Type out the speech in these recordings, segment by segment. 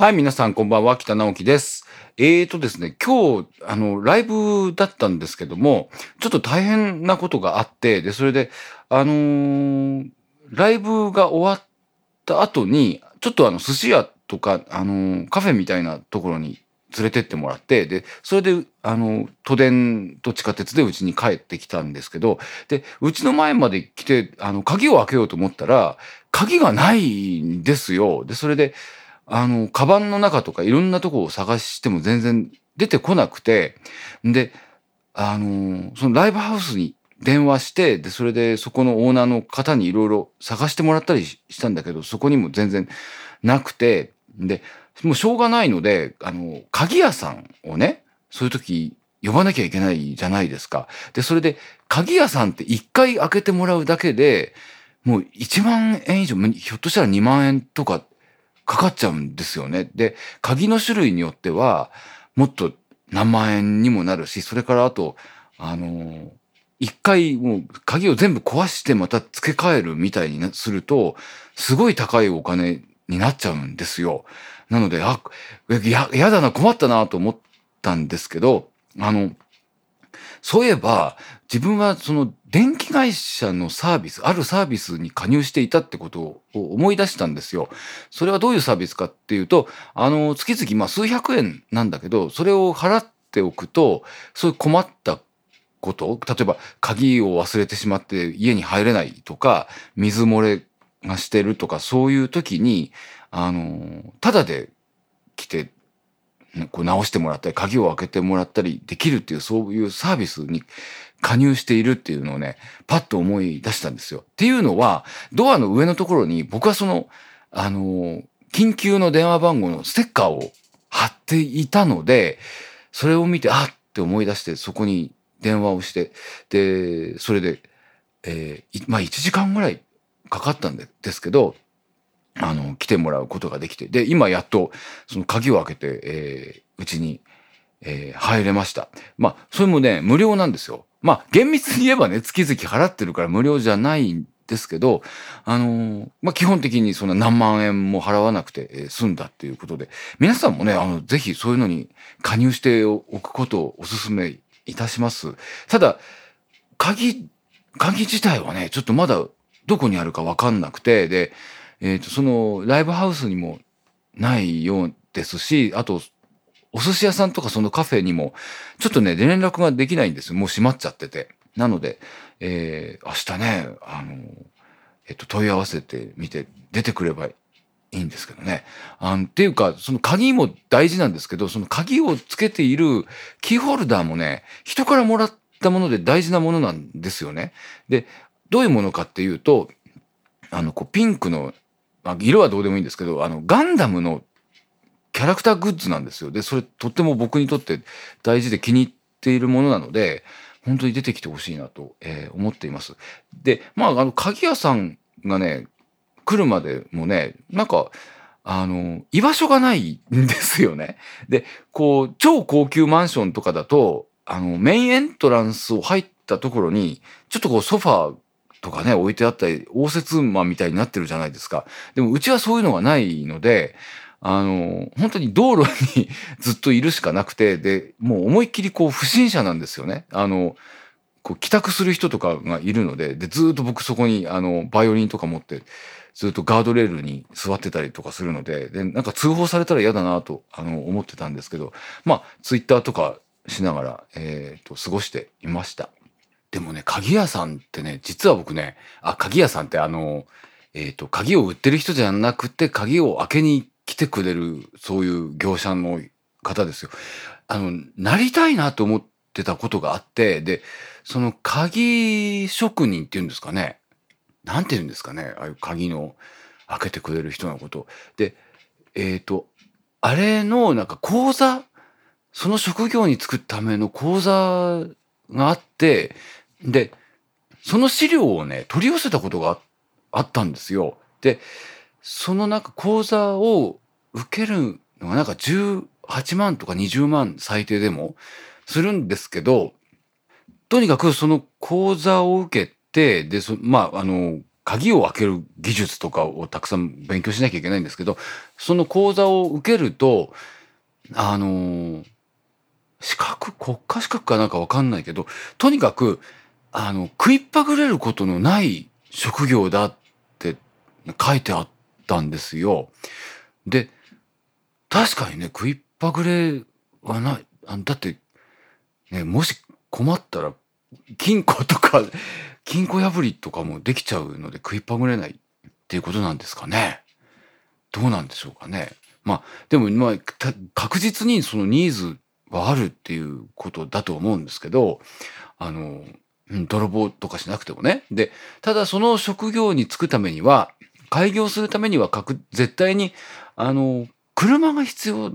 はい、皆さんこんばんは、北直樹です。えーとですね、今日、あの、ライブだったんですけども、ちょっと大変なことがあって、で、それで、あのーライブが終わった後に、ちょっとあの、寿司屋とか、あのーカフェみたいなところに連れてってもらって、で、それで、あの、都電と地下鉄でうちに帰ってきたんですけど、で、うちの前まで来て、あの、鍵を開けようと思ったら、鍵がないんですよ。で、それで、あの、カバンの中とかいろんなとこを探しても全然出てこなくて、で、あの、そのライブハウスに電話して、で、それでそこのオーナーの方にいろいろ探してもらったりしたんだけど、そこにも全然なくて、で、もうしょうがないので、あの、鍵屋さんをね、そういう時呼ばなきゃいけないじゃないですか。で、それで、鍵屋さんって一回開けてもらうだけで、もう1万円以上、ひょっとしたら2万円とかかかっちゃうんですよね。で、鍵の種類によっては、もっと何万円にもなるし、それからあと、あの、一回もう鍵を全部壊してまた付け替えるみたいにすると、すごい高いお金になっちゃうんですよ。なので、あ、や、やだな、困ったなと思ったんですけど、あの、そういえば、自分はその電気会社のサービス、あるサービスに加入していたってことを思い出したんですよ。それはどういうサービスかっていうと、あの、月々まあ数百円なんだけど、それを払っておくと、そういう困ったこと、例えば鍵を忘れてしまって家に入れないとか、水漏れがしてるとか、そういう時に、あの、ただで来て、こう直してもらったり、鍵を開けてもらったりできるっていう、そういうサービスに加入しているっていうのをね、パッと思い出したんですよ。っていうのは、ドアの上のところに僕はその、あの、緊急の電話番号のステッカーを貼っていたので、それを見て、あって思い出して、そこに電話をして、で、それで、えーまあ1時間ぐらいかかったんでですけど、あの、来てもらうことができて、で、今やっと、その鍵を開けて、えーうちに、えー入れました。まあ、それもね、無料なんですよ。まあ、厳密に言えばね、月々払ってるから無料じゃないんですけど、あのーまあ、基本的にそんな何万円も払わなくて、済んだっていうことで、皆さんもね、あの、ぜひそういうのに加入しておくことをお勧めいたします。ただ、鍵、鍵自体はね、ちょっとまだどこにあるかわかんなくて、で、えっ、と、その、ライブハウスにもないようですし、あと、お寿司屋さんとかそのカフェにも、ちょっとね、連絡ができないんです。もう閉まっちゃってて。なので、えー明日ね、あの、えっと、問い合わせてみて、出てくればいいんですけどね。あのっていうか、その鍵も大事なんですけど、その鍵をつけているキーホルダーもね、人からもらったもので大事なものなんですよね。で、どういうものかっていうと、あの、こう、ピンクの、まあ、色はどうでもいいんですけど、あの、ガンダムのキャラクターグッズなんですよ。で、それとっても僕にとって大事で気に入っているものなので、本当に出てきてほしいなと、えー思っています。で、まあ、あの、鍵屋さんがね、来るまでもね、なんか、あの、居場所がないんですよね。で、こう、超高級マンションとかだと、あの、メインエントランスを入ったところに、ちょっとこう、ソファーとかね、置いてあったり、応接間みたいになってるじゃないですか。でも、うちはそういうのがないので、あの、本当に道路に ずっといるしかなくて、で、もう思いっきりこう不審者なんですよね。あの、こう帰宅する人とかがいるので、で、ずっと僕そこにあの、バイオリンとか持って、ずっとガードレールに座ってたりとかするので、で、なんか通報されたら嫌だなと、あの、思ってたんですけど、まあ、ツイッターとかしながら、えっ、と、過ごしていました。でもね、鍵屋さんってね、実は僕ね、あ、鍵屋さんってあの、えっ、と、鍵を売ってる人じゃなくて、鍵を開けに行って来てくれる、そういう業者の方ですよ。あの、なりたいなと思ってたことがあって、で、その鍵職人っていうんですかね。なんて言うんですかね。ああいう鍵の開けてくれる人のこと。で、えっ、と、あれのなんか講座、その職業に就くための講座があって、で、その資料をね、取り寄せたことがああったんですよ。で、そのなんか講座を受けるのがなんか18万とか20万最低でもするんですけど、とにかくその講座を受けて、で、そまあ、あの、鍵を開ける技術とかをたくさん勉強しなきゃいけないんですけど、その講座を受けると、あの資格、国家資格かなんかわかんないけど、とにかく、あの、食いっぱぐれることのない職業だって書いてあってたんですよ。で、確かにね、食いっぱぐれはない。あだって、ね、もし困ったら、金庫とか、金庫破りとかもできちゃうので食いっぱぐれないっていうことなんですかね。どうなんでしょうかね。まあ、でも、まあ、確実にそのニーズはあるっていうことだと思うんですけど、あの、泥棒とかしなくてもね。で、ただその職業に就くためには、開業するためには絶対に、あの、車が必要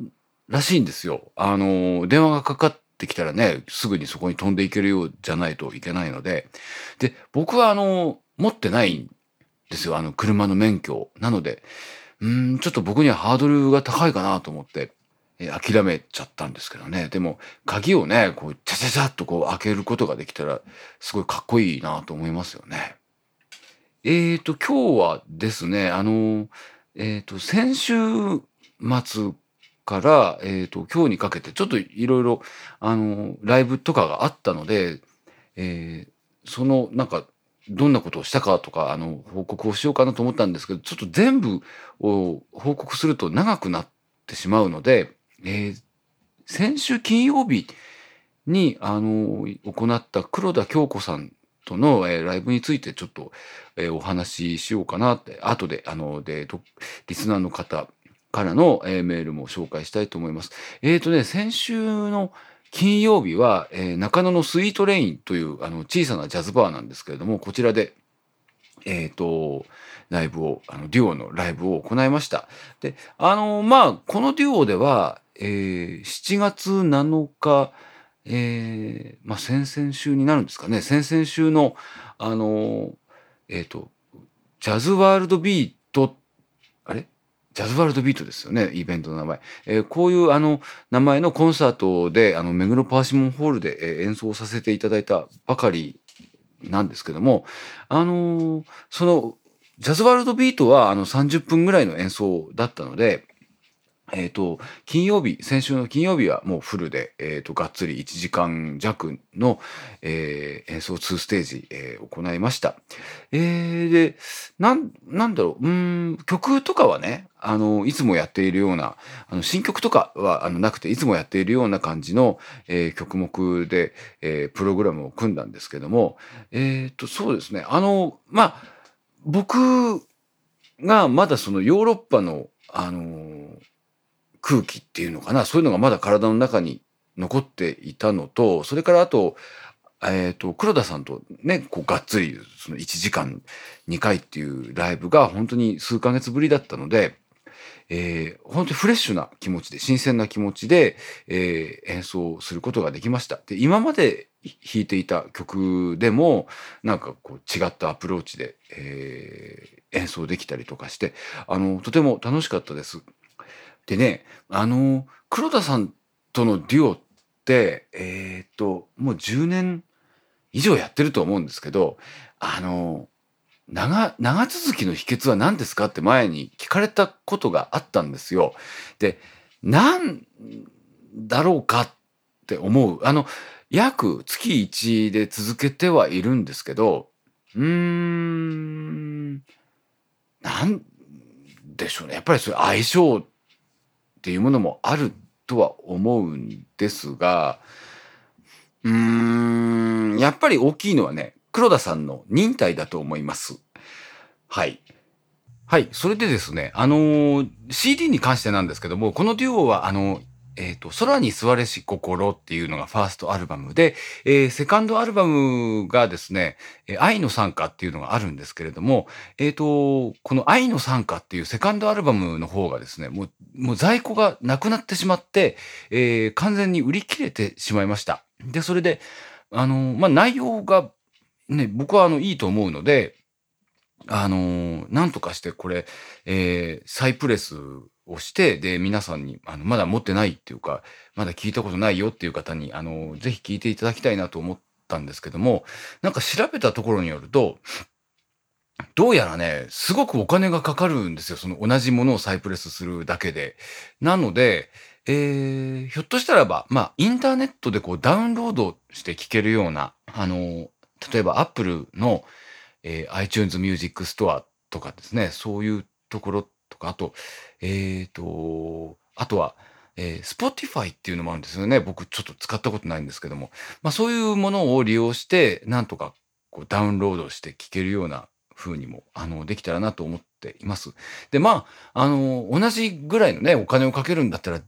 らしいんですよ。あの、電話がかかってきたらね、すぐにそこに飛んでいけるようじゃないといけないので。で、僕はあの、持ってないんですよ。あの、車の免許。なので、うん、ちょっと僕にはハードルが高いかなと思って。諦めちゃったんですけどね。でも、鍵をね、こう、ちゃちゃちゃっとこう開けることができたら、すごいかっこいいなと思いますよね。えっ、ー、と、今日はですね、あの、えっ、ー、と、先週末から、えっ、ー、と、今日にかけて、ちょっといろいろ、あの、ライブとかがあったので、えー、その、なんか、どんなことをしたかとか、あの、報告をしようかなと思ったんですけど、ちょっと全部を報告すると長くなってしまうので、えー、先週金曜日に、あの、行った黒田京子さんとの、えー、ライブについてちょっと、えー、お話ししようかなって、後で、あの、で、リスナーの方からの、えー、メールも紹介したいと思います。えっ、ー、とね、先週の金曜日は、えー、中野のスイートレインというあの小さなジャズバーなんですけれども、こちらで、えっ、ー、と、ライブを、あの、デュオのライブを行いました。で、あの、まあ、このデュオでは、えー、7月7日、えー、まあ、先々週になるんですかね。先々週の、あの、えっ、ー、と、ジャズワールドビート、あれ？ジャズワールドビートですよね、イベントの名前。えー、こういうあの名前のコンサートで、あの、目黒パーシモンホールで、え、演奏させていただいたばかりなんですけども、あのー、その、ジャズワールドビートはあの30分ぐらいの演奏だったので、えっ、ー、と、金曜日、先週の金曜日はもうフルで、えっ、ー、と、がっつり1時間弱の、えー、演奏2ステージ、えー、行いました。えー、で、なん、なんだろう、うん、曲とかはね、あの、いつもやっているような、あの、新曲とかは、あの、なくて、いつもやっているような感じの、えー、曲目で、えー、プログラムを組んだんですけども、えっ、ー、と、そうですね、あの、まあ、僕がまだそのヨーロッパの、あの空気っていうのかな？そういうのがまだ体の中に残っていたのとそれからあと,、えーと、黒田さんとねこうがっつりその1時間2回っていうライブが本当に数ヶ月ぶりだったので、えー、本当にフレッシュな気持ちで新鮮な気持ちで、えー、演奏することができました。で今まで弾いていた曲でもなんかこう違ったアプローチで、えー、演奏できたりとかしてあのとても楽しかったです。でね、あの、黒田さんとのデュオって、えっ、と、もう10年以上やってると思うんですけど、あの、長、長続きの秘訣は何ですかって前に聞かれたことがあったんですよ。で、なんだろうかって思う。あの、約月1で続けてはいるんですけど、うーん、なんでしょうね。やっぱりそれ相性っていうものもあるとは思うんですが、うーん、やっぱり大きいのはね、黒田さんの忍耐だと思います。はい。はい。それでですね、あのー、CD に関してなんですけども、このデュオは、あのー、えっ、ー、と、空に座れし心っていうのがファーストアルバムで、えー、セカンドアルバムがですね、愛の参加っていうのがあるんですけれども、えっ、ー、と、この愛の参加っていうセカンドアルバムの方がですね、もう、もう在庫がなくなってしまって、えー、完全に売り切れてしまいました。で、それで、あの、まあ、内容がね、僕はあの、いいと思うので、あの、なんとかしてこれ、えー、再プレスをして、で、皆さんに、あの、まだ持ってないっていうか、まだ聞いたことないよっていう方に、あの、ぜひ聞いていただきたいなと思ったんですけども、なんか調べたところによると、どうやらね、すごくお金がかかるんですよ。その同じものを再プレスするだけで。なので、えー、ひょっとしたらば、まあ、インターネットでこうダウンロードして聴けるような、あの、例えば Apple の、えー、iTunes Music Store とかですね、そういうところとか、あと、えっ、ー、と、あとは、えー、Spotify っていうのもあるんですよね。僕ちょっと使ったことないんですけども。まあそういうものを利用して、なんとかこうダウンロードして聴けるような風にも、あの、できたらなと思っています。で、まあ、あの、同じぐらいのね、お金をかけるんだったら、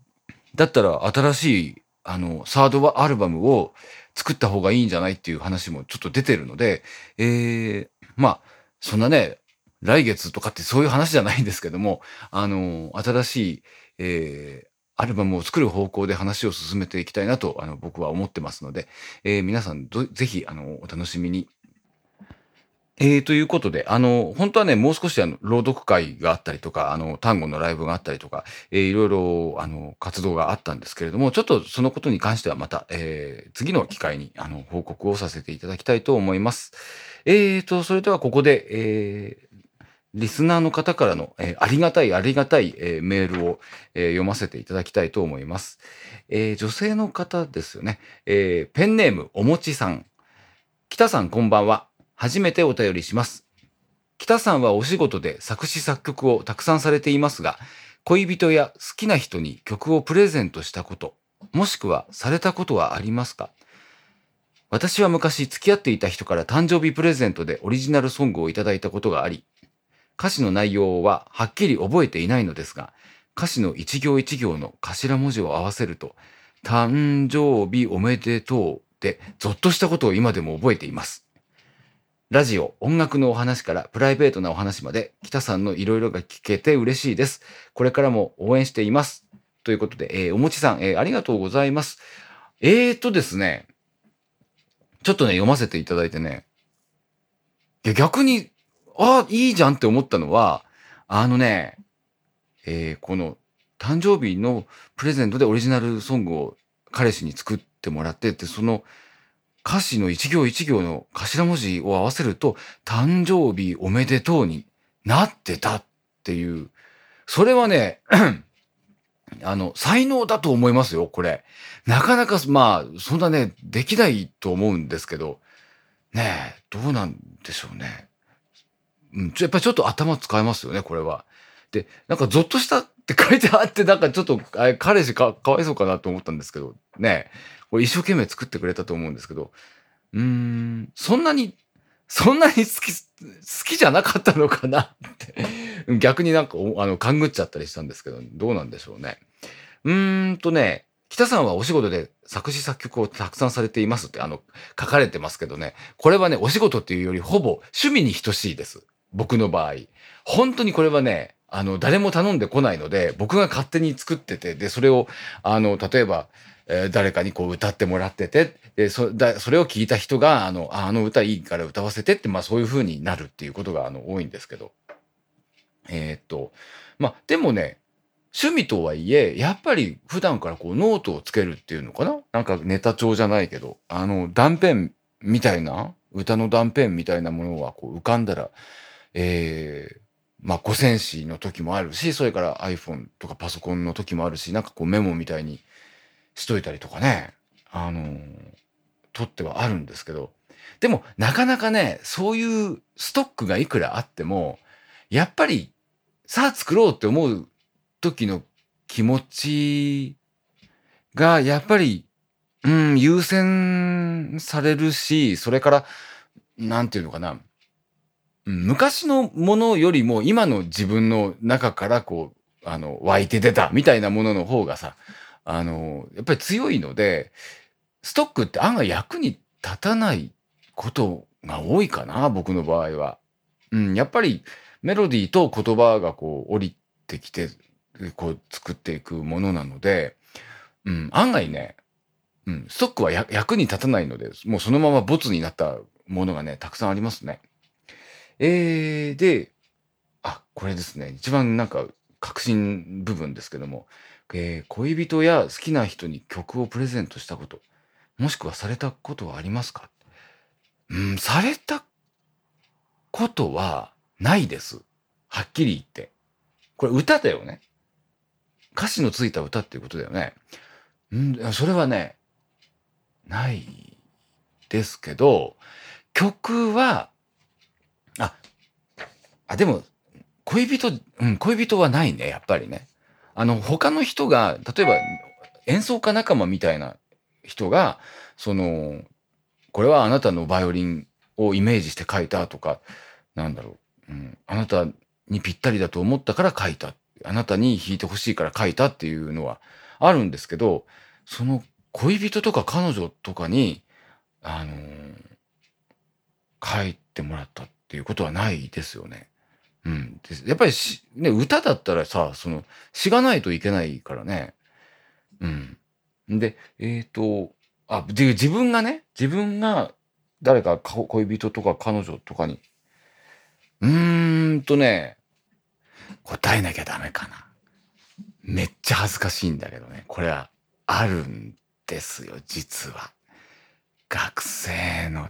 だったら新しい、あの、サードアルバムを作った方がいいんじゃないっていう話もちょっと出てるので、えー、まあ、そんなね、来月とかってそういう話じゃないんですけども、あの、新しい、えー、アルバムを作る方向で話を進めていきたいなと、あの、僕は思ってますので、えー、皆さんぜひ、あの、お楽しみにえー、ということで、あの、本当はね、もう少しあの、朗読会があったりとか、あの、単語のライブがあったりとか、えー、いろいろ、あの、活動があったんですけれども、ちょっとそのことに関してはまた、えー、次の機会に、あの、報告をさせていただきたいと思います。えーと、それではここで、えー、リスナーの方からの、えー、ありがたいありがたい、えー、メールを、えー、読ませていただきたいと思います。え、女性の方ですよね。え、ペンネームおもちさん。北さんこんばんは。初めてお便りします。北さんはお仕事で作詞作曲をたくさんされていますが、恋人や好きな人に曲をプレゼントしたこと、もしくはされたことはありますか？私は昔付き合っていた人から誕生日プレゼントでオリジナルソングをいただいたことがあり、歌詞の内容ははっきり覚えていないのですが、歌詞の一行一行の頭文字を合わせると、誕生日おめでとうでゾッとしたことを今でも覚えています。ラジオ、音楽のお話からプライベートなお話まで、北さんのいろいろが聞けて嬉しいです。これからも応援しています。ということで、えー、おもちさん、えー、ありがとうございます。えーとですね、ちょっとね、読ませていただいてね、いや逆に、あ、いいじゃんって思ったのは、あのね、えー、この誕生日のプレゼントでオリジナルソングを彼氏に作ってもらってって、その、歌詞の一行一行の頭文字を合わせると、誕生日おめでとうになってたっていう、それはね、あの、才能だと思いますよ、これ。なかなか、まあ、そんなね、できないと思うんですけど、ね、どうなんでしょうね。うん、やっぱりちょっと頭使えますよね、これは。で、なんかゾッとしたって書いてあって、なんかちょっと、彼氏かかわいそうかなと思ったんですけど、ねこれ一生懸命作ってくれたと思うんですけど、うーん、そんなに、そんなに好き、好きじゃなかったのかなって逆になんか、あの、勘ぐっちゃったりしたんですけど、どうなんでしょうね。うーんとね、北さんはお仕事で作詞作曲をたくさんされていますって、あの、書かれてますけどね、これはね、お仕事っていうよりほぼ趣味に等しいです。僕の場合。本当にこれはね、あの、誰も頼んでこないので、僕が勝手に作ってて、で、それを、あの、例えば、えー、誰かにこう歌ってもらってて、で、そだそれを聞いた人が、あの、あの歌いいから歌わせてって、まあそういう風になるっていうことが、あの、多いんですけど。えー、っと、まあ、でもね、趣味とはいえ、やっぱり普段からこうノートをつけるっていうのかな？なんかネタ帳じゃないけど、あの、断片みたいな、歌の断片みたいなものがこう浮かんだら、えー、まあ、五線紙の時もあるし、それから iPhone とかパソコンの時もあるし、なんかこうメモみたいにしといたりとかね、あのー、取ってはあるんですけど、でもなかなかね、そういうストックがいくらあっても、やっぱりさあ作ろうって思う時の気持ちがやっぱり、うん、優先されるし、それから、なんていうのかな、昔のものよりも今の自分の中からこう、あの、湧いて出たみたいなものの方がさ、あの、やっぱり強いので、ストックって案外役に立たないことが多いかな、僕の場合は。うん、やっぱりメロディーと言葉がこう降りてきて、こう作っていくものなので、うん、案外ね、うん、ストックは役に立たないので、もうそのままボツになったものがね、たくさんありますね。えー、で、あ、これですね。一番なんか核心部分ですけども、えー、恋人や好きな人に曲をプレゼントしたこと、もしくはされたことはありますか？うん、されたことはないです。はっきり言って。これ歌だよね。歌詞のついた歌っていうことだよね。うんそれはね、ないですけど、曲は、あ、でも、恋人、うん、恋人はないね、やっぱりね。あの、他の人が、例えば演奏家仲間みたいな人が、その、これはあなたのバイオリンをイメージして書いたとか、なんだろう、うん、あなたにぴったりだと思ったから書いた。あなたに弾いてほしいから書いたっていうのはあるんですけど、その恋人とか彼女とかに、あのー書いてもらったっていうことはないですよね。うん。やっぱり、ね、歌だったらさ、その、詩がないといけないからね。うん。で、えっ、と、あ、で、自分がね、自分が誰か恋人とか彼女とかに、うーんとね、答えなきゃダメかな。めっちゃ恥ずかしいんだけどね。これはあるんですよ、実は。学生の、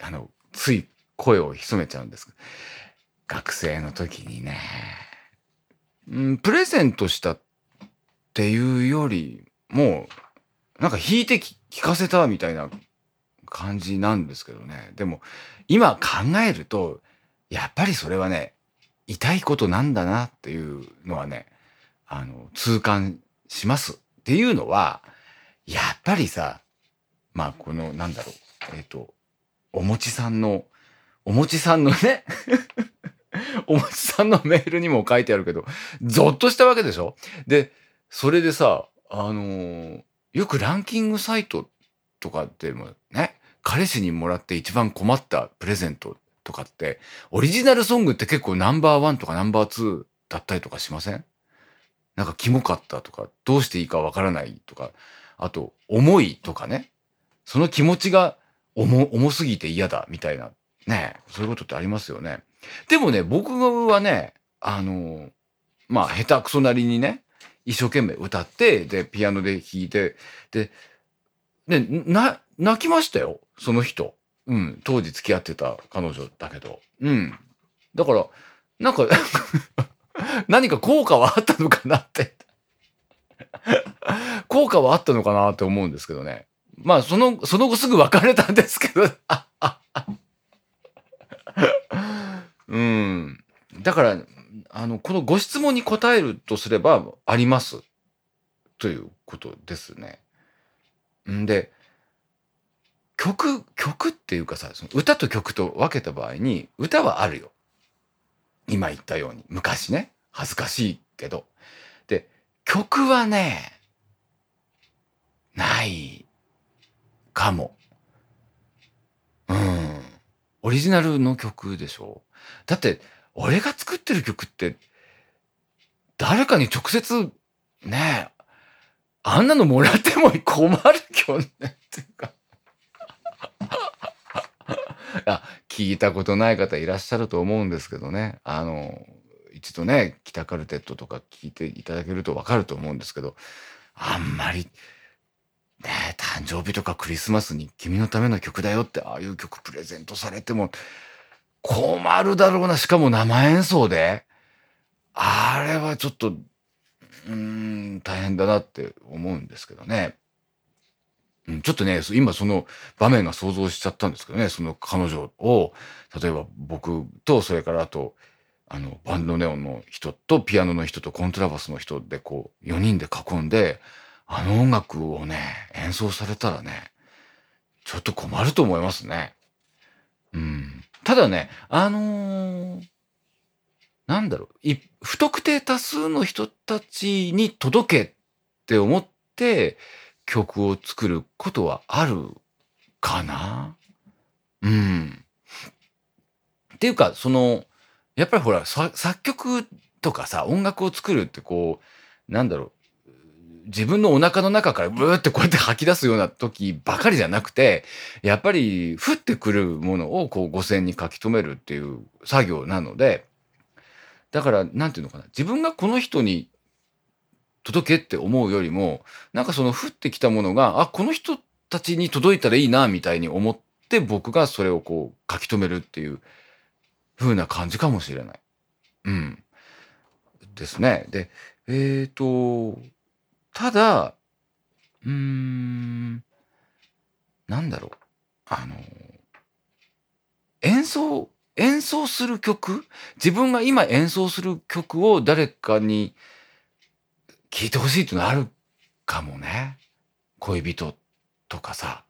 あの、つい声を潜めちゃうんですけど学生の時にね、うん、プレゼントしたっていうよりも、なんか弾いて聞かせたみたいな感じなんですけどね。でも、今考えると、やっぱりそれはね、痛いことなんだなっていうのはね、あの、痛感します。っていうのは、やっぱりさ、まあ、この、なんだろう、えっ、と、おもちさんの、おもちさんのね、おもちさんのメールにも書いてあるけど、ゾッとしたわけでしょ？で、それでさ、あのーよくランキングサイトとかでもね、彼氏にもらって一番困ったプレゼントとかって、オリジナルソングって結構ナンバーワンとかナンバーツーだったりとかしません？なんかキモかったとか、どうしていいかわからないとか、あと、重いとかね。その気持ちが重、重すぎて嫌だみたいな。ねそういうことってありますよね。でもね、僕はね、あの、まあ、下手くそなりにね、一生懸命歌って、で、ピアノで弾いて、で、で、な、泣きましたよ、その人。うん、当時付き合ってた彼女だけど。うん。だから、なんか、何か効果はあったのかなって。効果はあったのかなって思うんですけどね。まあ、その、その後すぐ別れたんですけど。うん。だから、あの、このご質問に答えるとすれば、あります。ということですね。んで、曲、曲っていうかさ、その歌と曲と分けた場合に、歌はあるよ。今言ったように。昔ね。恥ずかしいけど。で、曲はね、ないかも。うん。オリジナルの曲でしょ？だって、俺が作ってる曲って、誰かに直接、ねえ、あんなのもらっても困るよねっていうか。あ、聞いたことない方いらっしゃると思うんですけどね。あの、一度ね、北カルテットとか聞いていただけるとわかると思うんですけど、あんまり、ねえ、誕生日とかクリスマスに君のための曲だよって、ああいう曲プレゼントされても困るだろうな。しかも生演奏で。あれはちょっと、うん、大変だなって思うんですけどね。うん、ちょっとね、今その場面が想像しちゃったんですけどね、その彼女を、例えば僕と、それからあと、あの、バンドネオンの人と、ピアノの人と、コントラバスの人で、こう、4人で囲んで、あの音楽をね、演奏されたらね、ちょっと困ると思いますね。うん。ただね、あのーなんだろう、い不特定多数の人たちに届けって思って曲を作ることはあるかなうん。っていうか、その、やっぱりほら、作曲とかさ、音楽を作るってこう、なんだろう、自分のお腹の中からブーってこうやって吐き出すような時ばかりじゃなくて、やっぱり降ってくるものをこう五線に書き留めるっていう作業なので、だから、なんていうのかな。自分がこの人に届けって思うよりも、なんかその降ってきたものが、あ、この人たちに届いたらいいな、みたいに思って僕がそれをこう書き留めるっていう風な感じかもしれない。うん。ですね。で、えっ、と、ただ、うーん、なんだろう。あの、演奏、演奏する曲？自分が今演奏する曲を誰かに聴いてほしいっていうのあるかもね。恋人とかさ。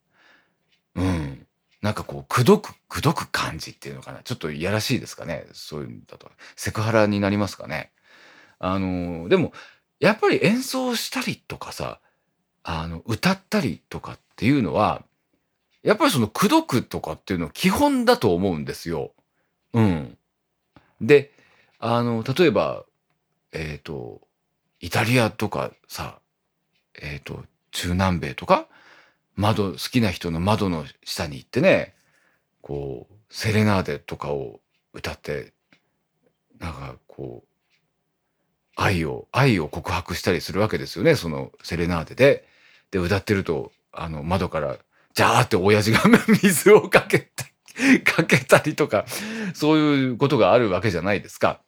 うん。なんかこう、くどく、くどく感じっていうのかな。ちょっといやらしいですかね。そういうんだと。セクハラになりますかね。あの、でも、やっぱり演奏したりとかさ、あの、歌ったりとかっていうのは、やっぱりその、くどくとかっていうのは基本だと思うんですよ。うん。で、あの、例えば、えっ、と、イタリアとかさ、えっ、と、中南米とか、窓、好きな人の窓の下に行ってね、こう、セレナーデとかを歌って、なんかこう、愛を、愛を告白したりするわけですよね、そのセレナーデで。で、歌ってると、あの、窓から、ジャーって親父が 水をかけて、かけたりとか、そういうことがあるわけじゃないですか。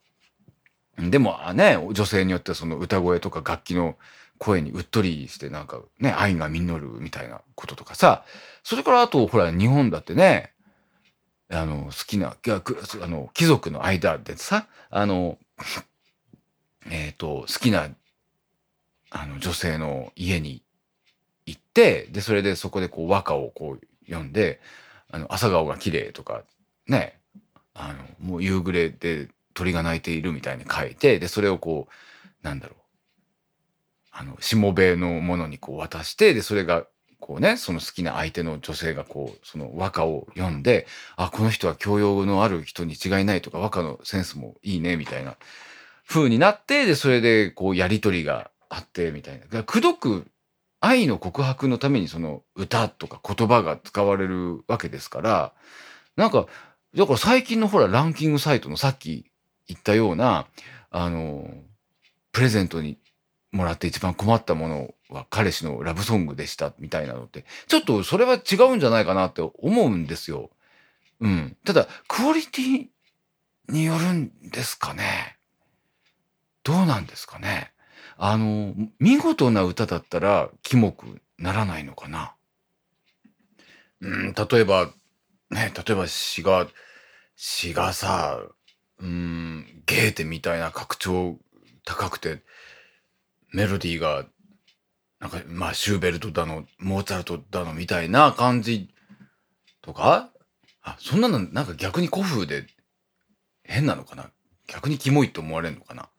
でもあね、女性によってその歌声とか楽器の声にうっとりしてなんかね、愛が実るみたいなこととかさ、それからあとほら日本だってね、あの好きな、あの貴族の間でさ、あの、えっ、と、好きなあの女性の家に行って、で、それでそこでこう和歌をこう読んで、あの、朝顔が綺麗とか、ね、あの、もう夕暮れで鳥が鳴いているみたいに書いて、で、それをこう、なんだろう、あの、しもべのものにこう渡して、で、それが、こうね、その好きな相手の女性がこう、その和歌を読んで、あ、この人は教養のある人に違いないとか、和歌のセンスもいいね、みたいな風になって、で、それでこう、やりとりがあって、みたいな。くどく愛の告白のためにその歌とか言葉が使われるわけですから、なんか、だから最近のほらランキングサイトのさっき言ったような、あの、プレゼントにもらって一番困ったものは彼氏のラブソングでしたみたいなのって、ちょっとそれは違うんじゃないかなって思うんですよ。うん。ただ、クオリティによるんですかね。どうなんですかね？あの、見事な歌だったら、キモくならないのかな？うん、例えば、ね、例えば詩が、詩がさ、うん、ゲーテみたいな格調高くて、メロディーが、なんか、まあ、シューベルトだの、モーツァルトだのみたいな感じとか？あ、そんなのなんか逆に古風で変なのかな？逆にキモいと思われるのかな？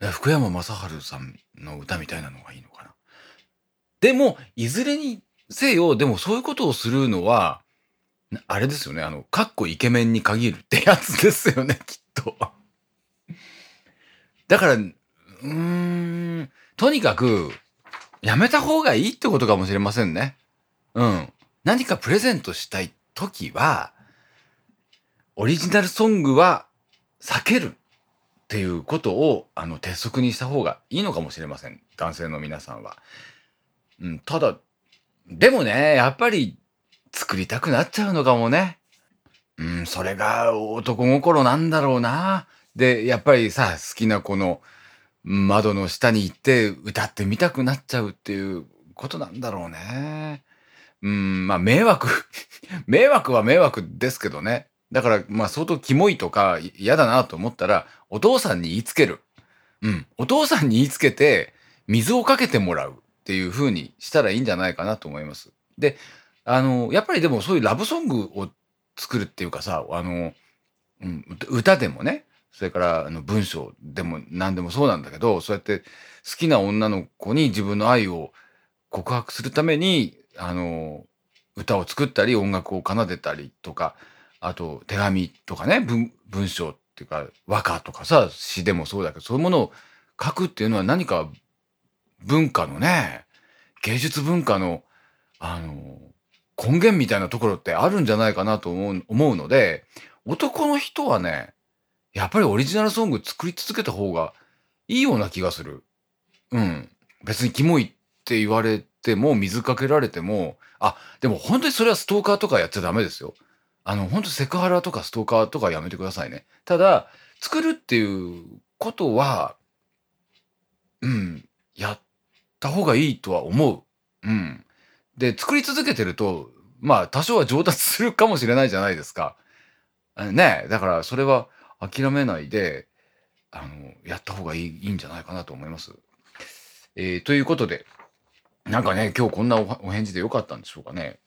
福山雅治さんの歌みたいなのがいいのかな。でも、いずれにせよ、でもそういうことをするのは、あれですよね、あの、かっこイケメンに限るってやつですよね、きっと。だから、うーん、とにかく、やめた方がいいってことかもしれませんね。うん。何かプレゼントしたいときは、オリジナルソングは避けるっていうことを、あの、鉄則にした方がいいのかもしれません。男性の皆さんは。うん、ただ、でもね、やっぱり作りたくなっちゃうのかもね。うん、それが男心なんだろうな。で、やっぱりさ、好きな子の窓の下に行って歌ってみたくなっちゃうっていうことなんだろうね。うん、まあ迷惑、迷惑は迷惑ですけどね。だから、まあ相当キモいとか嫌だなと思ったら、お父さんに言いつける。うん。お父さんに言いつけて、水をかけてもらうっていう風にしたらいいんじゃないかなと思います。で、あの、やっぱりでもそういうラブソングを作るっていうかさ、あの、うん、歌でもね、それからあの文章でも何でもそうなんだけど、そうやって好きな女の子に自分の愛を告白するために、あの、歌を作ったり音楽を奏でたりとか、あと手紙とかね、文文章っていうか和歌とかさ、詩でもそうだけど、そういうものを書くっていうのは何か文化のね、芸術文化の、あの、根源みたいなところってあるんじゃないかなと思う思うので、男の人はね、やっぱりオリジナルソング作り続けた方がいいような気がする。うん。別にキモいって言われても、水かけられても、あ、でも本当にそれはストーカーとかやっちゃダメですよ。あの、本当セクハラとかストーカーとかやめてくださいね。ただ、作るっていうことは、うん、やった方がいいとは思う。うん。で、作り続けてると、まあ、多少は上達するかもしれないじゃないですか。ねだからそれは諦めないで、あの、やった方がいいいいんじゃないかなと思います。えー、ということで、なんかね、今日こんなお返事でよかったんでしょうかね。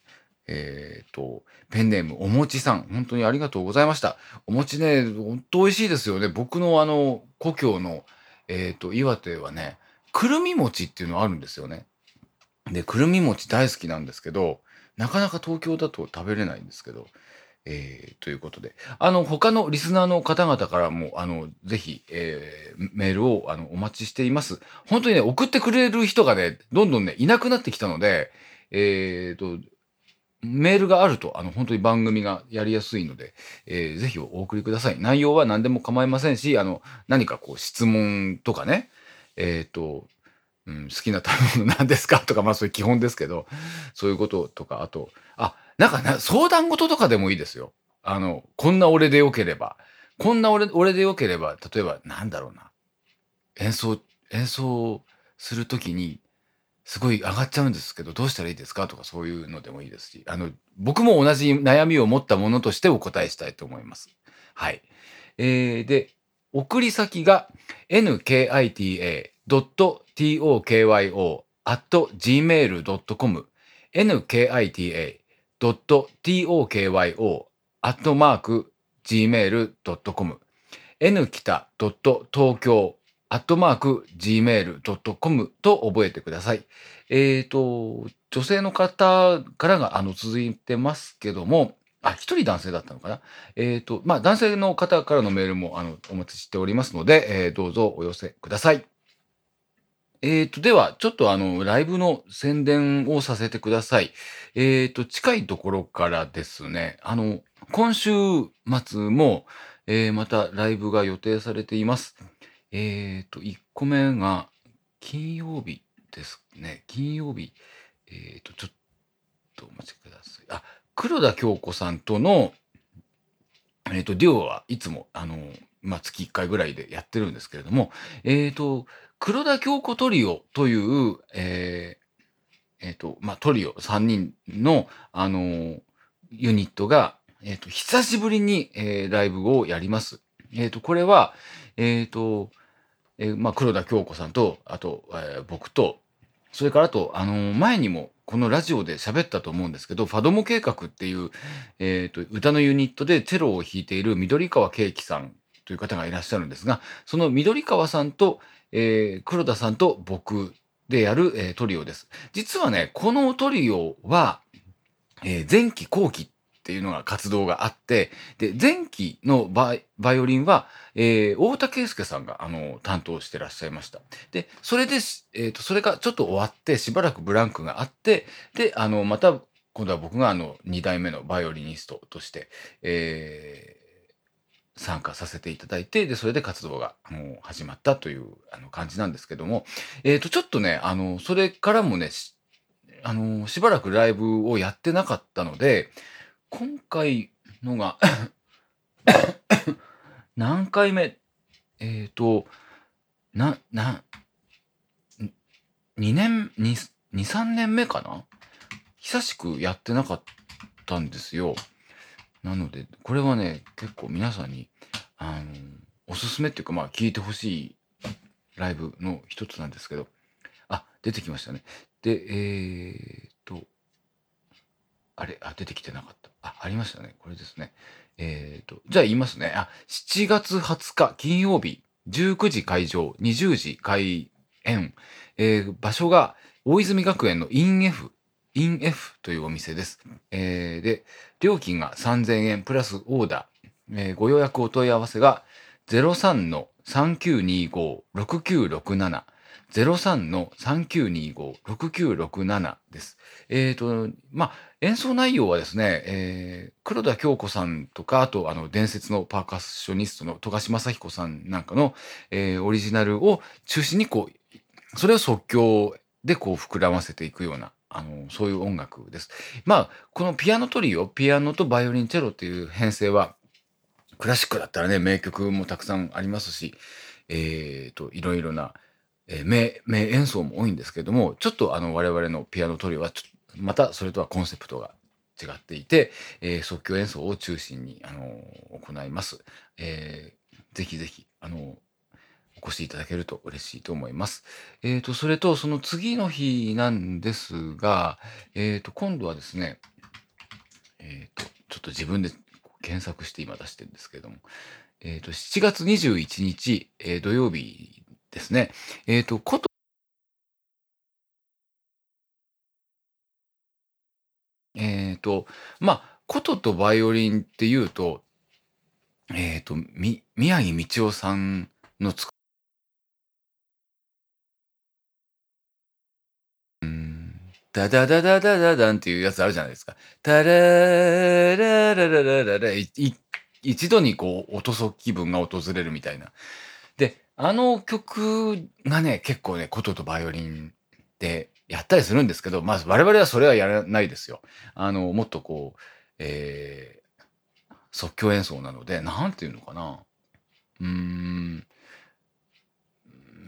えっ、ー、と、ペンネームおもちさん、本当にありがとうございました。お餅ね、本当美味しいですよね。僕のあの、故郷の、えっ、ー、と、岩手はね、くるみ餅っていうのあるんですよね。で、くるみ餅大好きなんですけど、なかなか東京だと食べれないんですけど、えー、ということで、あの、他のリスナーの方々からも、あの、ぜひ、えー、メールを、あの、お待ちしています。本当にね、送ってくれる人がね、どんどんね、いなくなってきたので、えーと、メールがあると、あの、本当に番組がやりやすいので、えー、ぜひお送りください。内容は何でも構いませんし、あの、何かこう、質問とかね、えっ、ー、と、うん、好きな食べ物何ですかとか、まあそういう基本ですけど、そういうこととか、あと、あ、なんかな、相談事とかでもいいですよ。あの、こんな俺でよければ、こんな俺俺でよければ、例えば、なんだろうな。演奏、演奏するときに、すごい上がっちゃうんですけど、どうしたらいいですか？とかそういうのでもいいですし、あの、僕も同じ悩みを持ったものとしてお答えしたいと思います。はい。えー、で、送り先が nkita.tokyo.gmail.com nkita.tokyo.gmail.com nkita.tokyo アットマーク gmail.com と覚えてください。えっ、ー、と、女性の方からがあの続いてますけども、あ、一人男性だったのかな？えっ、ー、と、まあ、男性の方からのメールもあのお待ちしておりますので、えー、どうぞお寄せください。えっ、ー、と、では、ちょっとあの、ライブの宣伝をさせてください。えっ、と、近いところからですね、あの、今週末も、えー、またライブが予定されています。えっ、と、1個目が、金曜日ですね。金曜日。えっ、と、ちょっとお待ちください。あ、黒田京子さんとの、えっ、と、デュオはいつも、あの、まあ、月1回ぐらいでやってるんですけれども、えっ、と、黒田京子トリオという、えー、えっ、と、まあ、トリオ3人の、あの、ユニットが、えっ、と、久しぶりに、えー、ライブをやります。えっ、と、これは、えっ、と、えー、まあ、黒田京子さんと、あと、えー、僕と、それからあと、あのー、前にもこのラジオで喋ったと思うんですけど、ファドモ計画っていう、えっ、と、歌のユニットでチェロを弾いている緑川慶樹さんという方がいらっしゃるんですが、その緑川さんと、えー、黒田さんと僕でやる、え、トリオです。実はね、このトリオは、え、前期後期ていうのが活動があって、で、前期のバイバイオリンは、えー、大田圭介さんが、あの、担当してらっしゃいました。で、それで、えっ、ー、と、それがちょっと終わって、しばらくブランクがあって、で、あの、また、今度は僕があの、2代目のバイオリニストとして、えー、参加させていただいて、で、それで活動が、あの、始まったという、あの、感じなんですけども、えっ、ー、と、ちょっとね、あの、それからもね、あの、しばらくライブをやってなかったので、今回のが 何回目？えっ、ー、と、な、な、2年、2、3年目かな？久しくやってなかったんですよ。なので、これはね、結構皆さんに、あの、おすすめっていうか、まあ、聞いてほしいライブの一つなんですけど、あ、出てきましたね。で、えー、っと、あれ、あ、出てきてなかった。あ、ありましたね。これですね。えっ、ー、と、じゃあ言いますね。あ、7月20日金曜日、19時会場、20時開演。えー、場所が大泉学園のイン F、イン F というお店です。えー、で、料金が3000円プラスオーダー。えー、ご予約お問い合わせが03-3925-6967 03-3925-6967。です。えっ、ー、と、まあ、演奏内容はですね、えー、黒田京子さんとか、あと、あの、伝説のパーカッショニストの富樫正彦さんなんかの、えー、オリジナルを中心に、こう、それを即興でこう膨らませていくようなあの、そういう音楽です。まあ、このピアノトリオ、ピアノとバイオリン、チェロっていう編成は、クラシックだったらね、名曲もたくさんありますし、えっ、と、いろいろな、えー名、名演奏も多いんですけども、ちょっとあの、我々のピアノトリオはまたそれとはコンセプトが違っていて、えー即興演奏を中心に、あの行います。えーぜひぜひ、あのお越しいただけると嬉しいと思います。えっ、と、それと、その次の日なんですが、えっ、と、今度はですね、えっ、と、ちょっと自分で検索して今出してるんですけれども、えっ、と、7月21日、えー土曜日ですね、えっ、と、こと、えっ、と、まあ、琴とバイオリンっていうと、えっ、と、み、宮城道夫さんの作うん、ダダダダダダダンっていうやつあるじゃないですか。タラララララララ、い一度にこう、落とそ気分が訪れるみたいな。あの曲がね、結構ね、琴とバイオリンでやったりするんですけど、まず我々はそれはやらないですよ。あの、もっとこう、えー即興演奏なので、なんていうのかな。うーん、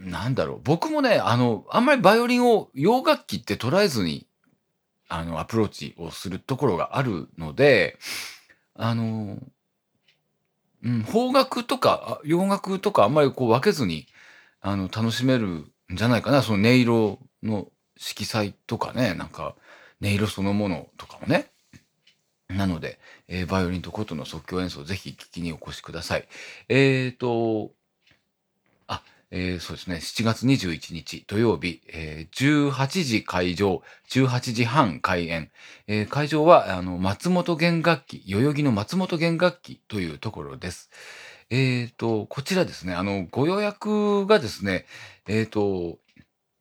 なんだろう。僕もね、あの、あんまりバイオリンを洋楽器って捉えずに、あの、アプローチをするところがあるので、あの、うん、邦楽とか洋楽とかあんまりこう分けずに、あの、楽しめるんじゃないかな。その音色の色彩とかね、なんか、音色そのものとかもね。なので、えーバイオリンと琴の即興演奏、ぜひ聞きにお越しください。えっ、と、えーそうですね、7月21日土曜日、えー18時会場、18時半開演。えー会場は、あの、松本弦楽器、代々木の松本弦楽器というところです。えっ、と、こちらですね、あの、ご予約がですね、えっ、と、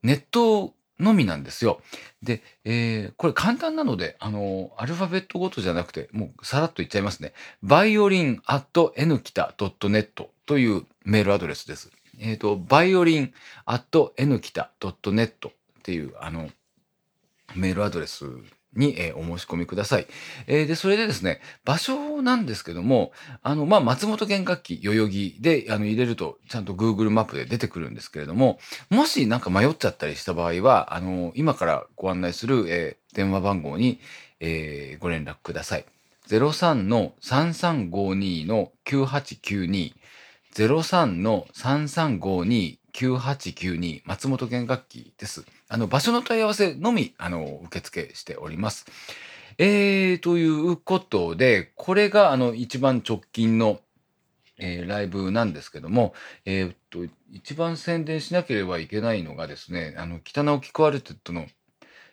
ネットのみなんですよ。で、えーこれ簡単なので、あの、アルファベットごとじゃなくて、もうさらっと言っちゃいますね。バイオリン at n きた .net というメールアドレスです。えっ、と、バイオリン at n きた .net っていう、あの、メールアドレスに、えーお申し込みください。えーで、それでですね、場所なんですけども、あの、まあ、松本弦楽器、代々木で、あの、入れると、ちゃんと Google マップで出てくるんですけれども、もしなんか迷っちゃったりした場合は、あの、今からご案内する、えー電話番号に、えご連絡ください。03-3352-9892 03の3352-9892松本弦楽器です。あの、場所の問い合わせのみ、あの、受付しております。えー、ということで、これが、あの、一番直近の、えーライブなんですけども、えーっと、一番宣伝しなければいけないのがですね、あの、北直樹クワルテットの、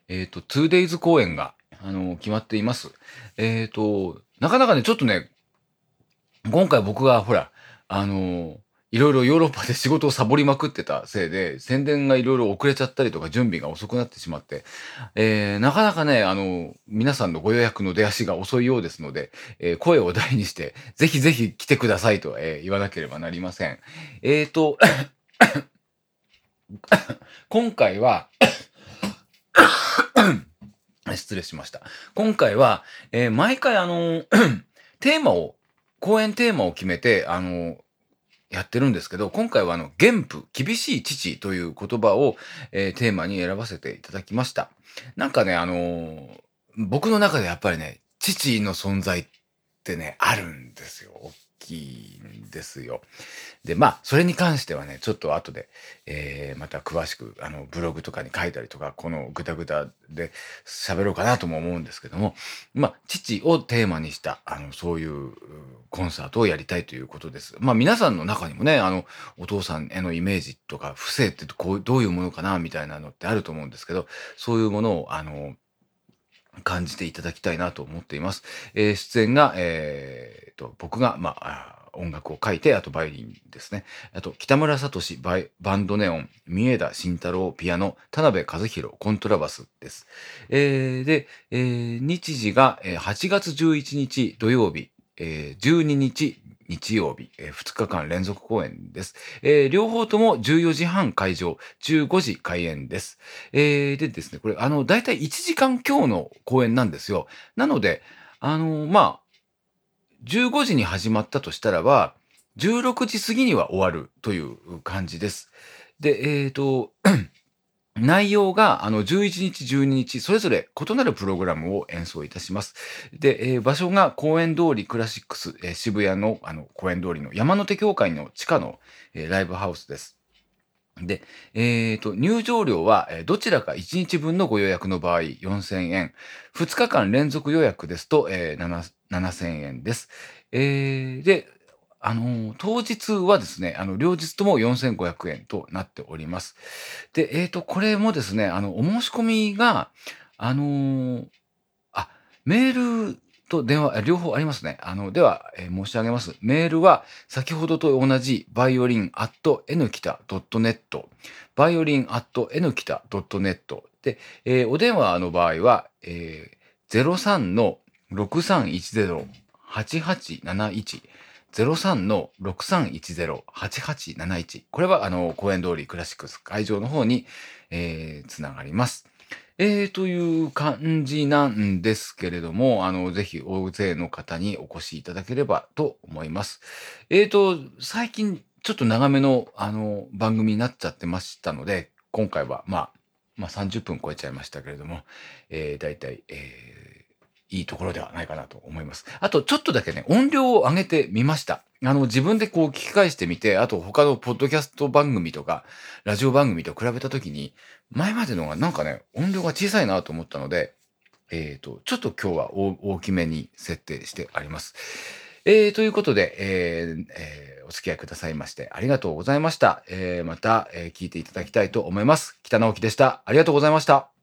えーっと、2days 公演が、あの、決まっています。えーっと、なかなかね、ちょっとね、今回僕が、ほら、あの、いろいろヨーロッパで仕事をサボりまくってたせいで、宣伝がいろいろ遅れちゃったりとか準備が遅くなってしまって、えーなかなかね、あの、皆さんのご予約の出足が遅いようですので、えー声を大にして、ぜひぜひ来てくださいと、えー言わなければなりません。えーと、今回は、失礼しました。今回は、えー毎回あの、テーマを、公演テーマを決めて、あの、やってるんですけど、今回はあの、原譜、厳しい父という言葉を、えーテーマに選ばせていただきました。なんかね、あのー僕の中でやっぱりね、父の存在ってね、あるんですよ。大きいんですよ。で、まあ、それに関してはね、ちょっと後で、えーまた詳しく、あの、ブログとかに書いたりとか、このぐだぐだで喋ろうかなとも思うんですけども、まあ、父をテーマにした、あの、そういうコンサートをやりたいということです。まあ、皆さんの中にもね、あの、お父さんへのイメージとか、不正ってこう、どういうものかな、みたいなのってあると思うんですけど、そういうものを、あの、感じていただきたいなと思っています。えー出演が、えーと、僕が、まあ、音楽を書いて、あとバイオリンですね。あと、北村聡バイバンドネオン、三枝慎太郎ピアノ、田辺和弘コントラバスです。えーで、えー日時が、8月11日土曜日、えー12日日曜日、えー2日間連続公演です。えー両方とも14時半会場、15時開演です。えーでですね、これ、あの、だいたい1時間強の公演なんですよ。なので、あのまあ、15時に始まったとしたらば、16時過ぎには終わるという感じです。で、えっ、と、内容が、あの、11日、12日、それぞれ異なるプログラムを演奏いたします。で、えー場所が公園通りクラシックス、えー渋谷の、あの、公園通りの山手協会の地下の、えーライブハウスです。で、えっ、と、入場料は、えどちらか1日分のご予約の場合4000円、2日間連続予約ですと、えー7000円です。えーで、あの当日はですね、あの、両日とも4500円となっております。で、えっ、と、これもですね、あの、お申し込みが、あのーあ、メールと電話、両方ありますね。あの、では、えー申し上げます。メールは、先ほどと同じ、バイオリン at n きた .net、バイオリン at n きた .net で、えーお電話の場合は、えー、03の6310-8871 03の6310-8871これはあの公園通りクラシックス会場の方に、えーつながります。えー、という感じなんですけれども、あの、ぜひ大勢の方にお越しいただければと思います。えーと、最近ちょっと長めのあの番組になっちゃってましたので、今回はまあ、まあ30分超えちゃいましたけれども、えー、大体、えーいいところではないかなと思います。あと、ちょっとだけね、音量を上げてみました。あの、自分でこう聞き返してみて、あと他のポッドキャスト番組とか、ラジオ番組と比べたときに、前までのがなんかね、音量が小さいなと思ったので、えっ、と、ちょっと今日は大きめに設定してあります。えー、ということで、えーえーお付き合いくださいましてありがとうございました。えまた、え聞いていただきたいと思います。北直樹でした。ありがとうございました。